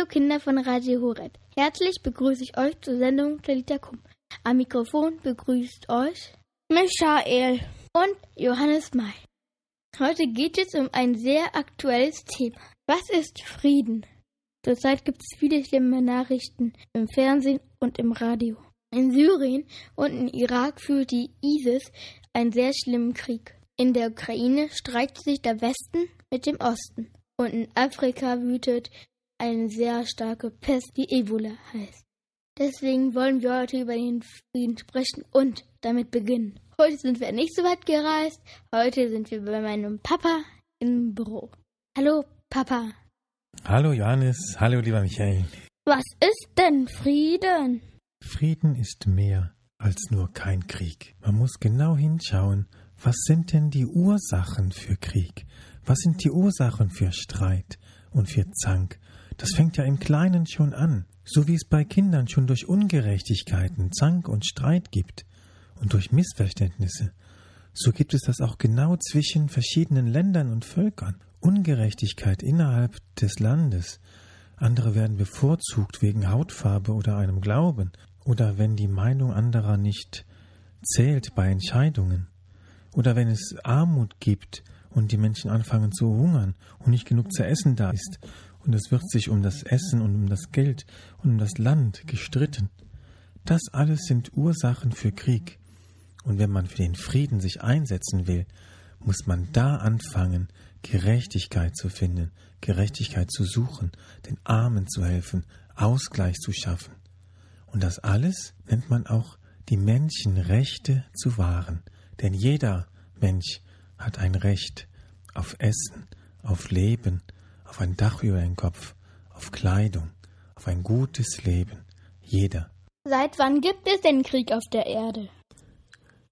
Hallo Kinder von Radio Horeb. Herzlich begrüße ich euch zur Sendung Talita Kum. Am Mikrofon begrüßt euch Michael und Johannes May. Heute geht es um ein sehr aktuelles Thema. Was ist Frieden? Zurzeit gibt es viele schlimme Nachrichten im Fernsehen und im Radio. In Syrien und in Irak führt die ISIS einen sehr schlimmen Krieg. In der Ukraine streitet sich der Westen mit dem Osten. Und in Afrika wütet eine sehr starke Pest, die Ebola heißt. Deswegen wollen wir heute über den Frieden sprechen und damit beginnen. Heute sind wir nicht so weit gereist. Heute sind wir bei meinem Papa im Büro. Hallo, Papa. Hallo, Johannes. Hallo, lieber Michael. Was ist denn Frieden? Frieden ist mehr als nur kein Krieg. Man muss genau hinschauen, was sind denn die Ursachen für Krieg? Was sind die Ursachen für Streit und für Zank? Das fängt ja im Kleinen schon an, so wie es bei Kindern schon durch Ungerechtigkeiten, Zank und Streit gibt und durch Missverständnisse. So gibt es das auch genau zwischen verschiedenen Ländern und Völkern. Ungerechtigkeit innerhalb des Landes. Andere werden bevorzugt wegen Hautfarbe oder einem Glauben oder wenn die Meinung anderer nicht zählt bei Entscheidungen oder wenn es Armut gibt und die Menschen anfangen zu hungern und nicht genug zu essen da ist und es wird sich um das Essen und um das Geld und um das Land gestritten. Das alles sind Ursachen für Krieg. Und wenn man für den Frieden sich einsetzen will, muss man da anfangen, Gerechtigkeit zu finden, Gerechtigkeit zu suchen, den Armen zu helfen, Ausgleich zu schaffen. Und das alles nennt man auch die Menschenrechte zu wahren. Denn jeder Mensch hat ein Recht auf Essen, auf Leben, auf ein Dach über den Kopf, auf Kleidung, auf ein gutes Leben. Jeder. Seit wann gibt es denn Krieg auf der Erde?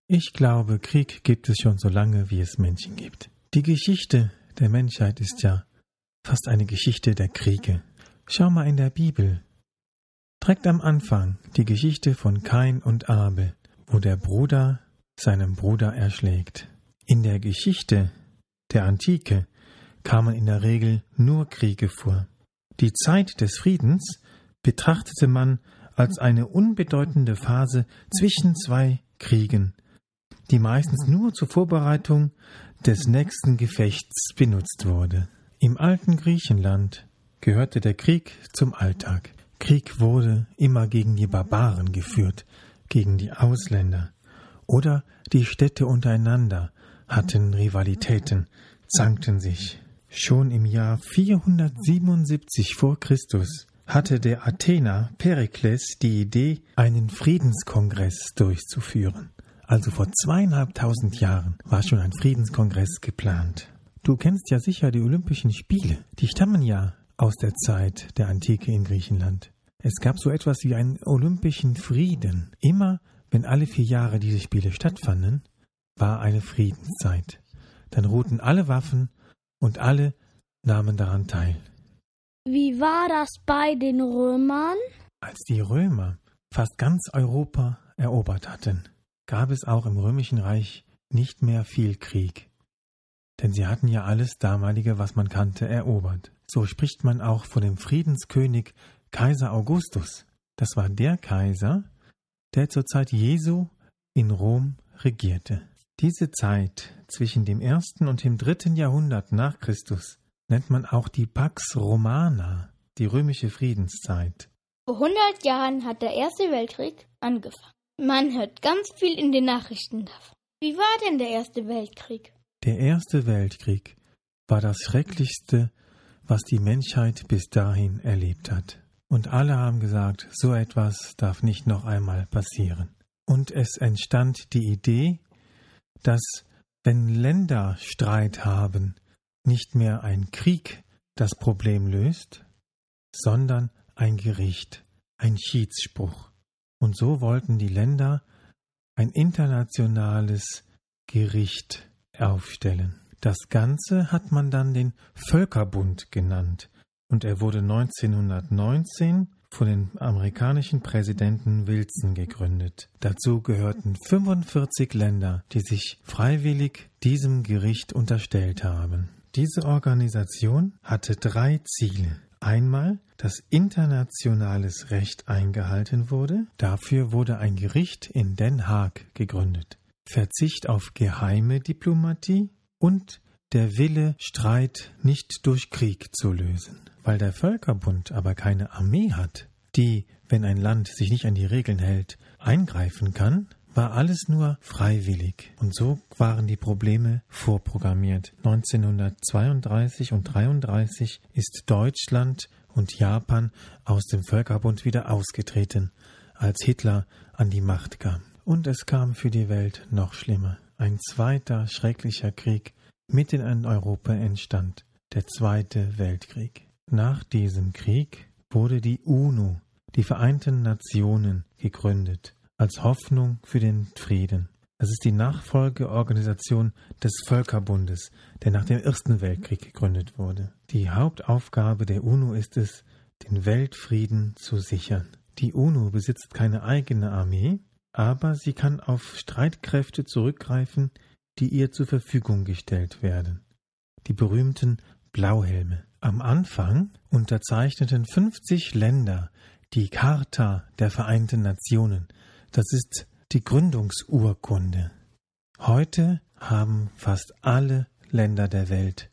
Ich glaube, Krieg gibt es schon so lange, wie es Menschen gibt. Die Geschichte der Menschheit ist ja fast eine Geschichte der Kriege. Schau mal in der Bibel, Direkt am Anfang die Geschichte von Kain und Abel, wo der Bruder seinen Bruder erschlägt. In der Geschichte der Antike kamen in der Regel nur Kriege vor. Die Zeit des Friedens betrachtete man als eine unbedeutende Phase zwischen zwei Kriegen, die meistens nur zur Vorbereitung des nächsten Gefechts benutzt wurde. Im alten Griechenland gehörte der Krieg zum Alltag. Krieg wurde immer gegen die Barbaren geführt, gegen die Ausländer. Oder die Städte untereinander hatten Rivalitäten, zankten sich. Schon im Jahr 477 vor Christus hatte der Athener Perikles die Idee, einen Friedenskongress durchzuführen. Also vor zweieinhalbtausend Jahren war schon ein Friedenskongress geplant. Du kennst ja sicher die Olympischen Spiele. Die stammen ja aus der Zeit der Antike in Griechenland. Es gab so etwas wie einen olympischen Frieden. Immer, wenn alle vier Jahre diese Spiele stattfanden, war eine Friedenszeit. Dann ruhten alle Waffen und alle nahmen daran teil. Wie war das bei den Römern? Als die Römer fast ganz Europa erobert hatten, gab es auch im römischen Reich nicht mehr viel Krieg. Denn sie hatten ja alles damalige, was man kannte, erobert. So spricht man auch von dem Friedenskönig Kaiser Augustus. Das war der Kaiser, der zur Zeit Jesu in Rom regierte. Diese Zeit zwischen dem ersten und dem dritten Jahrhundert nach Christus nennt man auch die Pax Romana, die römische Friedenszeit. Vor 100 Jahren hat der Erste Weltkrieg angefangen. Man hört ganz viel in den Nachrichten davon. Wie war denn der Erste Weltkrieg? Der Erste Weltkrieg war das Schrecklichste, was die Menschheit bis dahin erlebt hat. Und alle haben gesagt, so etwas darf nicht noch einmal passieren. Und es entstand die Idee, dass wenn Länder Streit haben, nicht mehr ein Krieg das Problem löst, sondern ein Gericht, ein Schiedsspruch. Und so wollten die Länder ein internationales Gericht aufstellen. Das Ganze hat man dann den Völkerbund genannt, und er wurde 1919 von dem amerikanischen Präsidenten Wilson gegründet. Dazu gehörten 45 Länder, die sich freiwillig diesem Gericht unterstellt haben. Diese Organisation hatte drei Ziele. Einmal, dass internationales Recht eingehalten wurde. Dafür wurde ein Gericht in Den Haag gegründet. Verzicht auf geheime Diplomatie und der Wille, Streit nicht durch Krieg zu lösen. Weil der Völkerbund aber keine Armee hat, die, wenn ein Land sich nicht an die Regeln hält, eingreifen kann, war alles nur freiwillig. Und so waren die Probleme vorprogrammiert. 1932 und 1933 ist Deutschland und Japan aus dem Völkerbund wieder ausgetreten, als Hitler an die Macht kam. Und es kam für die Welt noch schlimmer. Ein zweiter schrecklicher Krieg mitten in Europa entstand, der Zweite Weltkrieg. Nach diesem Krieg wurde die UNO, die Vereinten Nationen, gegründet als Hoffnung für den Frieden. Es ist die Nachfolgeorganisation des Völkerbundes, der nach dem Ersten Weltkrieg gegründet wurde. Die Hauptaufgabe der UNO ist es, den Weltfrieden zu sichern. Die UNO besitzt keine eigene Armee, aber sie kann auf Streitkräfte zurückgreifen, die ihr zur Verfügung gestellt werden. Die berühmten Blauhelme. Am Anfang unterzeichneten 50 Länder die Charta der Vereinten Nationen, das ist die Gründungsurkunde. Heute haben fast alle Länder der Welt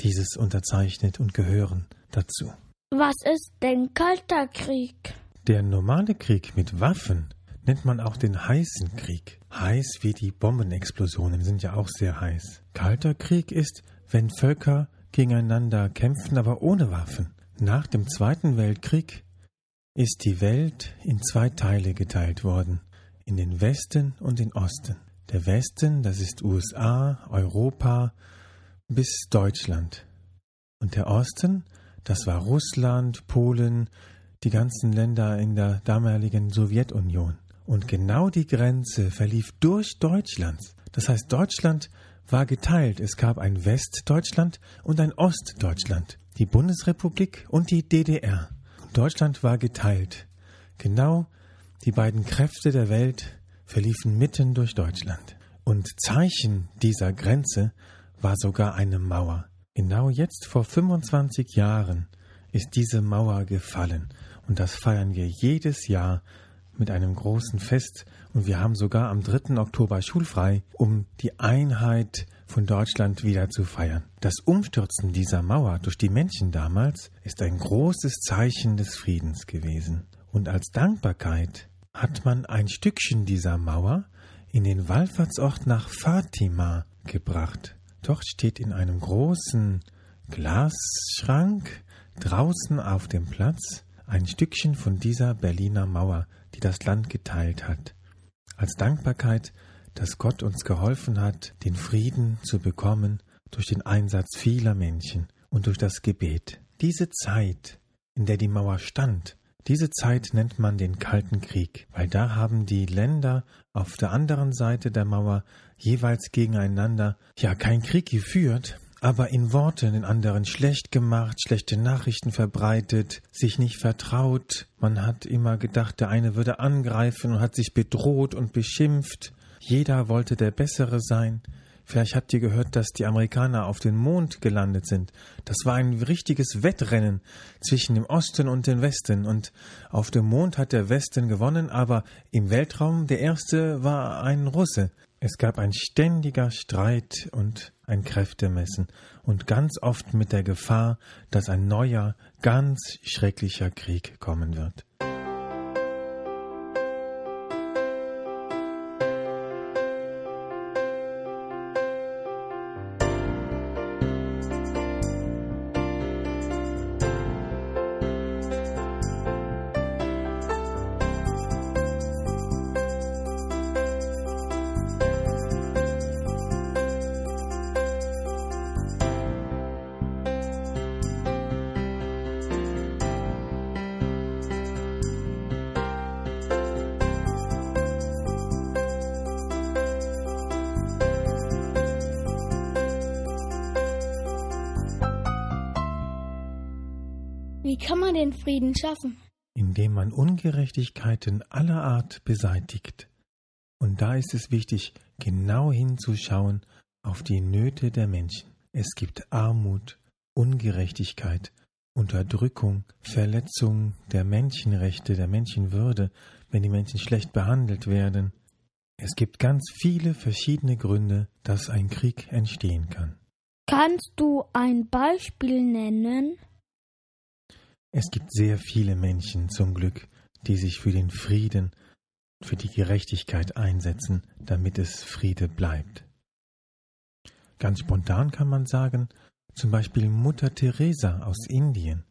dieses unterzeichnet und gehören dazu. Was ist denn kalter Krieg? Der normale Krieg mit Waffen nennt man auch den heißen Krieg. Heiß wie die Bombenexplosionen sind ja auch sehr heiß. Kalter Krieg ist, wenn Völker gegeneinander kämpfen, aber ohne Waffen. Nach dem Zweiten Weltkrieg ist die Welt in zwei Teile geteilt worden, in den Westen und den Osten. Der Westen, das ist USA, Europa bis Deutschland. Und der Osten, das war Russland, Polen, die ganzen Länder in der damaligen Sowjetunion. Und genau die Grenze verlief durch Deutschland. Das heißt, Deutschland war geteilt. Es gab ein Westdeutschland und ein Ostdeutschland, die Bundesrepublik und die DDR. Deutschland war geteilt. Genau die beiden Kräfte der Welt verliefen mitten durch Deutschland. Und Zeichen dieser Grenze war sogar eine Mauer. Genau jetzt vor 25 Jahren ist diese Mauer gefallen. Und das feiern wir jedes Jahr mit einem großen Fest. Und wir haben sogar am 3. Oktober schulfrei, um die Einheit von Deutschland wieder zu feiern. Das Umstürzen dieser Mauer durch die Menschen damals ist ein großes Zeichen des Friedens gewesen. Und als Dankbarkeit hat man ein Stückchen dieser Mauer in den Wallfahrtsort nach Fatima gebracht. Dort steht in einem großen Glasschrank draußen auf dem Platz ein Stückchen von dieser Berliner Mauer, die das Land geteilt hat. Als Dankbarkeit dass Gott uns geholfen hat, den Frieden zu bekommen durch den Einsatz vieler Menschen und durch das Gebet. Diese Zeit, in der die Mauer stand, diese Zeit nennt man den Kalten Krieg, weil da haben die Länder auf der anderen Seite der Mauer jeweils gegeneinander ja kein Krieg geführt, aber in Worten den anderen schlecht gemacht, schlechte Nachrichten verbreitet, sich nicht vertraut. Man hat immer gedacht, der eine würde angreifen und hat sich bedroht und beschimpft. Jeder wollte der Bessere sein. Vielleicht habt ihr gehört, dass die Amerikaner auf den Mond gelandet sind. Das war ein richtiges Wettrennen zwischen dem Osten und dem Westen. Und auf dem Mond hat der Westen gewonnen, aber im Weltraum der erste war ein Russe. Es gab ein ständiger Streit und ein Kräftemessen und ganz oft mit der Gefahr, dass ein neuer, ganz schrecklicher Krieg kommen wird. Kann man den Frieden schaffen? Indem man Ungerechtigkeiten aller Art beseitigt. Und da ist es wichtig, genau hinzuschauen auf die Nöte der Menschen. Es gibt Armut, Ungerechtigkeit Unterdrückung, Verletzung der Menschenrechte, der Menschenwürde, wenn die Menschen schlecht behandelt werden. Es gibt ganz viele verschiedene Gründe, dass ein Krieg entstehen kann. Kannst du ein Beispiel nennen? Es gibt sehr viele Menschen zum Glück, die sich für den Frieden, für die Gerechtigkeit einsetzen, damit es Friede bleibt. Ganz spontan kann man sagen, zum Beispiel Mutter Teresa aus Indien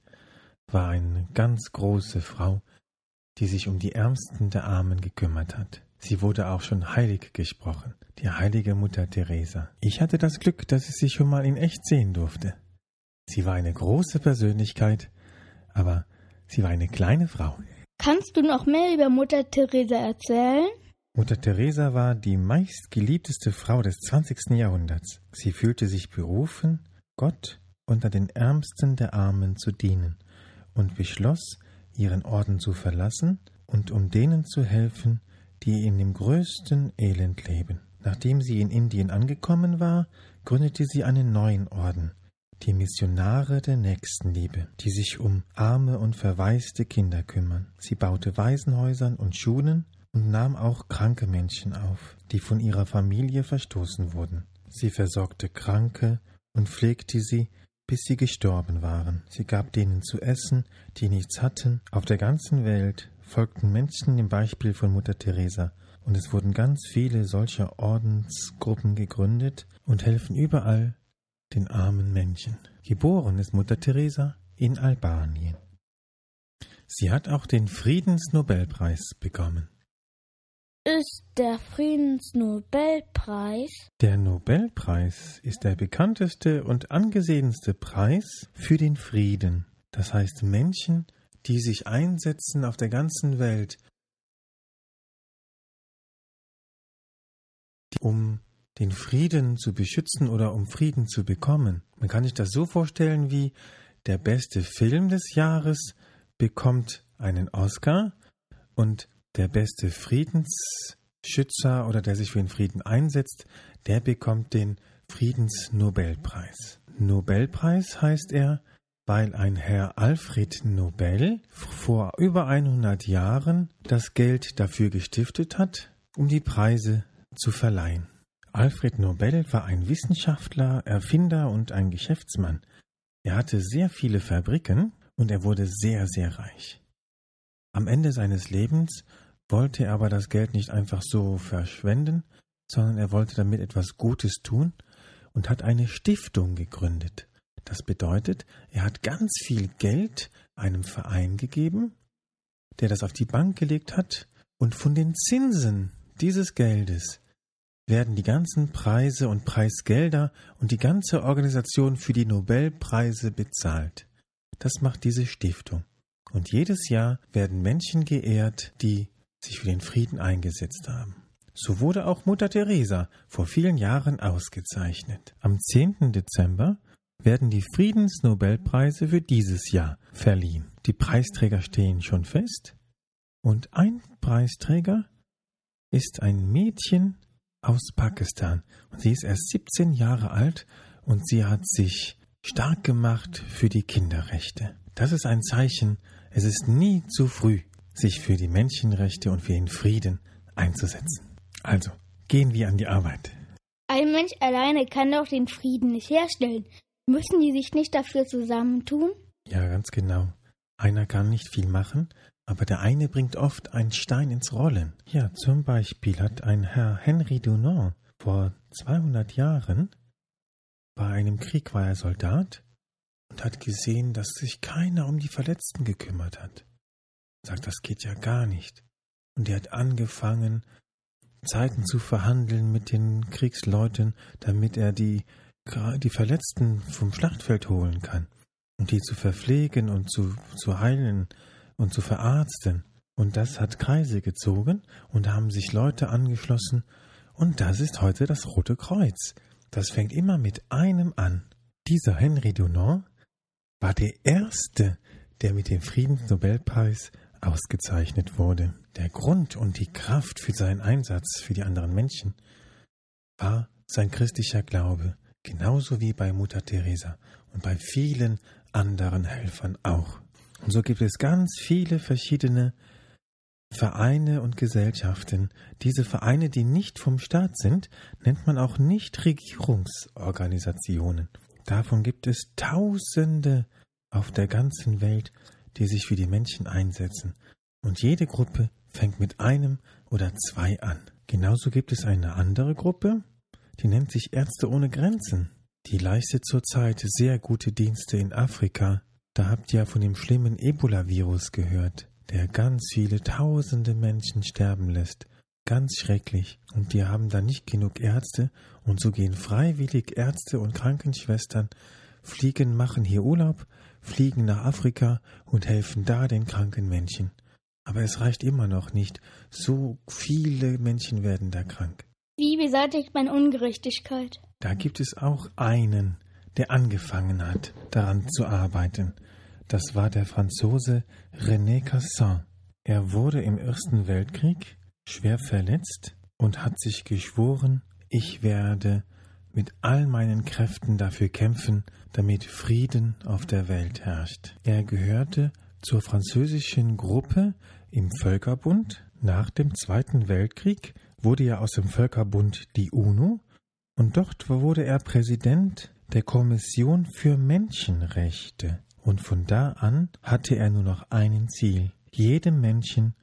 war eine ganz große Frau, die sich um die Ärmsten der Armen gekümmert hat. Sie wurde auch schon heilig gesprochen, die heilige Mutter Teresa. Ich hatte das Glück, dass ich sie schon mal in echt sehen durfte. Sie war eine große Persönlichkeit, aber sie war eine kleine Frau. Kannst du noch mehr über Mutter Teresa erzählen? Mutter Teresa war die meistgeliebteste Frau des 20. Jahrhunderts. Sie fühlte sich berufen, Gott unter den Ärmsten der Armen zu dienen und beschloss, ihren Orden zu verlassen und um denen zu helfen, die in dem größten Elend leben. Nachdem sie in Indien angekommen war, gründete sie einen neuen Orden, die Missionare der Nächstenliebe, die sich um arme und verwaiste Kinder kümmern. Sie baute Waisenhäusern und Schulen und nahm auch kranke Menschen auf, die von ihrer Familie verstoßen wurden. Sie versorgte Kranke und pflegte sie, bis sie gestorben waren. Sie gab denen zu essen, die nichts hatten. Auf der ganzen Welt folgten Menschen dem Beispiel von Mutter Teresa, und es wurden ganz viele solcher Ordensgruppen gegründet und helfen überall den armen Menschen. Geboren ist Mutter Teresa in Albanien. Sie hat auch den Friedensnobelpreis bekommen. Ist der Friedensnobelpreis? Der Nobelpreis ist der bekannteste und angesehenste Preis für den Frieden. Das heißt Menschen, die sich einsetzen auf der ganzen Welt, um den Frieden zu beschützen oder um Frieden zu bekommen. Man kann sich das so vorstellen wie der beste Film des Jahres bekommt einen Oscar und der beste Friedensschützer oder der sich für den Frieden einsetzt, der bekommt den Friedensnobelpreis. Nobelpreis heißt er, weil ein Herr Alfred Nobel vor über 100 Jahren das Geld dafür gestiftet hat, um die Preise zu verleihen. Alfred Nobel war ein Wissenschaftler, Erfinder und ein Geschäftsmann. Er hatte sehr viele Fabriken und er wurde sehr, sehr reich. Am Ende seines Lebens wollte er aber das Geld nicht einfach so verschwenden, sondern er wollte damit etwas Gutes tun und hat eine Stiftung gegründet. Das bedeutet, er hat ganz viel Geld einem Verein gegeben, der das auf die Bank gelegt hat, und von den Zinsen dieses Geldes werden die ganzen Preise und Preisgelder und die ganze Organisation für die Nobelpreise bezahlt. Das macht diese Stiftung. Und jedes Jahr werden Menschen geehrt, die sich für den Frieden eingesetzt haben. So wurde auch Mutter Teresa vor vielen Jahren ausgezeichnet. Am 10. Dezember werden die Friedensnobelpreise für dieses Jahr verliehen. Die Preisträger stehen schon fest und ein Preisträger ist ein Mädchen aus Pakistan und sie ist erst 17 Jahre alt und sie hat sich stark gemacht für die Kinderrechte. Das ist ein Zeichen, es ist nie zu früh, sich für die Menschenrechte und für den Frieden einzusetzen. Also, gehen wir an die Arbeit. Ein Mensch alleine kann doch den Frieden nicht herstellen. Müssen die sich nicht dafür zusammentun? Ja, ganz genau. Einer kann nicht viel machen, aber der eine bringt oft einen Stein ins Rollen. Ja, zum Beispiel hat ein Herr Henry Dunant vor 200 Jahren bei einem Krieg war er Soldat und hat gesehen, dass sich keiner um die Verletzten gekümmert hat. Sagt, das geht ja gar nicht. Und er hat angefangen, Zeiten zu verhandeln mit den Kriegsleuten, damit er die, die Verletzten vom Schlachtfeld holen kann und die zu verpflegen und zu, zu heilen und zu verarzten. Und das hat Kreise gezogen und haben sich Leute angeschlossen und das ist heute das Rote Kreuz. Das fängt immer mit einem an. Dieser Henry Dunant war der Erste, der mit dem Friedensnobelpreis ausgezeichnet wurde. Der Grund und die Kraft für seinen Einsatz für die anderen Menschen war sein christlicher Glaube, genauso wie bei Mutter Teresa und bei vielen anderen Helfern auch. Und so gibt es ganz viele verschiedene Vereine und Gesellschaften. Diese Vereine, die nicht vom Staat sind, nennt man auch Nichtregierungsorganisationen. Davon gibt es Tausende auf der ganzen Welt, die sich für die Menschen einsetzen. Und jede Gruppe fängt mit einem oder zwei an. Genauso gibt es eine andere Gruppe, die nennt sich Ärzte ohne Grenzen. Die leistet zurzeit sehr gute Dienste in Afrika. Da habt ihr ja von dem schlimmen Ebola-Virus gehört, der ganz viele tausende Menschen sterben lässt. Ganz schrecklich. Und die haben da nicht genug Ärzte und so gehen freiwillig Ärzte und Krankenschwestern, fliegen, machen hier Urlaub, fliegen nach Afrika und helfen da den kranken Menschen. Aber es reicht immer noch nicht. So viele Menschen werden da krank. Wie beseitigt man Ungerechtigkeit? Da gibt es auch einen, der angefangen hat, daran zu arbeiten. Das war der Franzose René Cassin. Er wurde im Ersten Weltkrieg schwer verletzt und hat sich geschworen, ich werde mit all meinen Kräften dafür kämpfen, damit Frieden auf der Welt herrscht. Er gehörte zur französischen Gruppe im Völkerbund nach dem Zweiten Weltkrieg wurde ja aus dem Völkerbund die UNO und dort wurde er Präsident der Kommission für Menschenrechte. Und von da an hatte er nur noch ein Ziel, jedem Menschen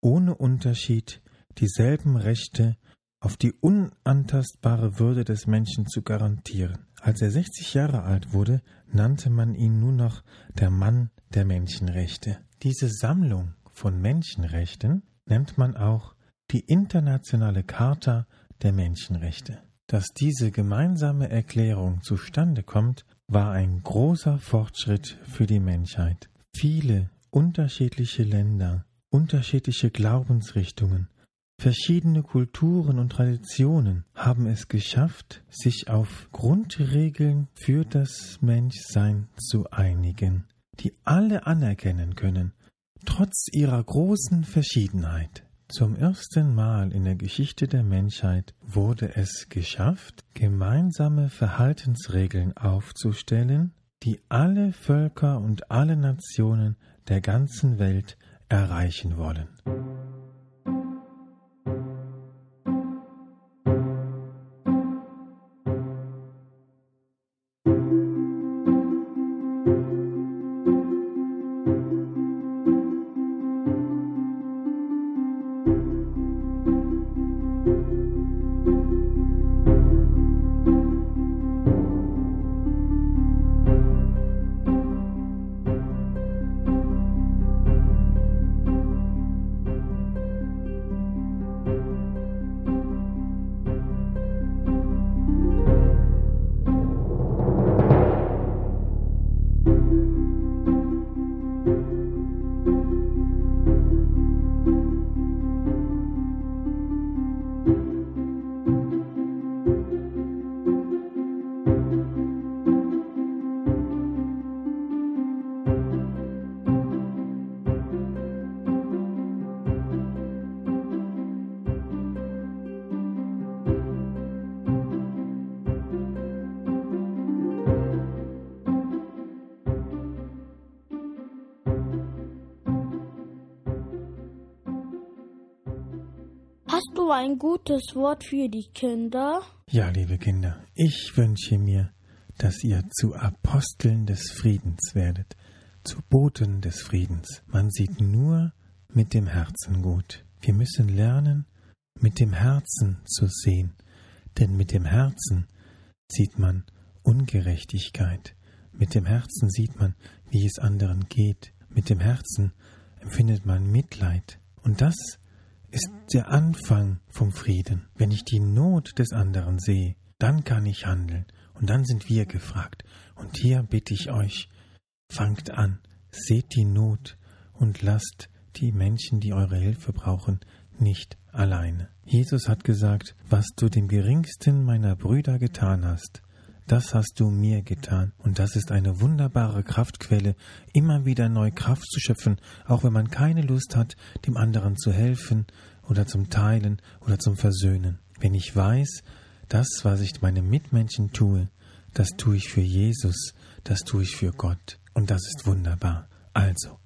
ohne Unterschied dieselben Rechte auf die unantastbare Würde des Menschen zu garantieren. Als er 60 Jahre alt wurde, nannte man ihn nur noch der Mann der Menschenrechte. Diese Sammlung von Menschenrechten nennt man auch die Internationale Charta der Menschenrechte. Dass diese gemeinsame Erklärung zustande kommt, war ein großer Fortschritt für die Menschheit. Viele unterschiedliche Länder, unterschiedliche Glaubensrichtungen, verschiedene Kulturen und Traditionen haben es geschafft, sich auf Grundregeln für das Menschsein zu einigen, die alle anerkennen können, trotz ihrer großen Verschiedenheit. Zum ersten Mal in der Geschichte der Menschheit wurde es geschafft, gemeinsame Verhaltensregeln aufzustellen, die alle Völker und alle Nationen der ganzen Welt erreichen wollen. Ein gutes Wort für die Kinder? Ja, liebe Kinder, ich wünsche mir, dass ihr zu Aposteln des Friedens werdet, zu Boten des Friedens. Man sieht nur mit dem Herzen gut. Wir müssen lernen, mit dem Herzen zu sehen, denn mit dem Herzen sieht man Ungerechtigkeit. Mit dem Herzen sieht man, wie es anderen geht. Mit dem Herzen empfindet man Mitleid. Und das ist der Anfang vom Frieden. Wenn ich die Not des anderen sehe, dann kann ich handeln. Und dann sind wir gefragt. Und hier bitte ich euch, fangt an, seht die Not und lasst die Menschen, die eure Hilfe brauchen, nicht alleine. Jesus hat gesagt, was du dem geringsten meiner Brüder getan hast, das hast du mir getan. Und das ist eine wunderbare Kraftquelle, immer wieder neu Kraft zu schöpfen, auch wenn man keine Lust hat, dem anderen zu helfen oder zum Teilen oder zum Versöhnen. Wenn ich weiß, das, was ich meinem Mitmenschen tue, das tue ich für Jesus, das tue ich für Gott. Und das ist wunderbar. Also,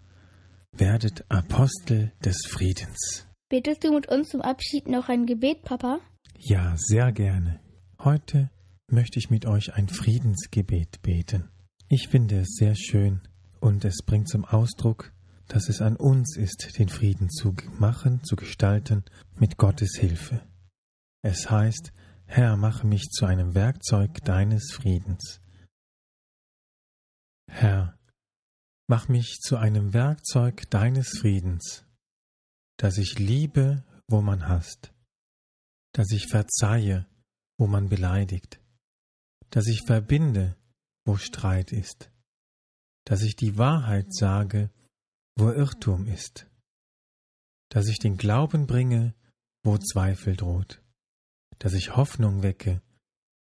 werdet Apostel des Friedens. Betest du mit uns zum Abschied noch ein Gebet, Papa? Ja, sehr gerne. Heute möchte ich mit euch ein Friedensgebet beten. Ich finde es sehr schön und es bringt zum Ausdruck, dass es an uns ist, den Frieden zu machen, zu gestalten, mit Gottes Hilfe. Es heißt, Herr, mache mich zu einem Werkzeug deines Friedens. Herr, mach mich zu einem Werkzeug deines Friedens, dass ich liebe, wo man hasst, dass ich verzeihe, wo man beleidigt, dass ich verbinde, wo Streit ist, dass ich die Wahrheit sage, wo Irrtum ist, dass ich den Glauben bringe, wo Zweifel droht, dass ich Hoffnung wecke,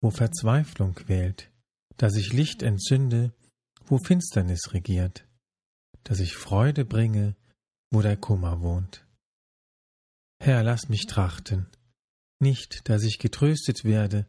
wo Verzweiflung quält, dass ich Licht entzünde, wo Finsternis regiert, dass ich Freude bringe, wo der Kummer wohnt. Herr, lass mich trachten, nicht, dass ich getröstet werde,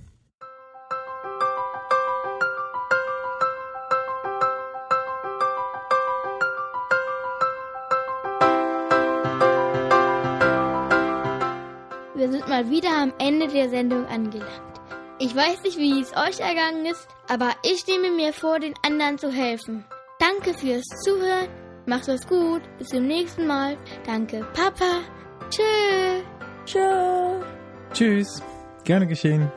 Wir sind mal wieder am Ende der Sendung angelangt. Ich weiß nicht, wie es euch ergangen ist, aber ich nehme mir vor, den anderen zu helfen. Danke fürs Zuhören. Macht es gut. Bis zum nächsten Mal. Danke, Papa. Tschö. Tschö. Tschüss. Gerne geschehen.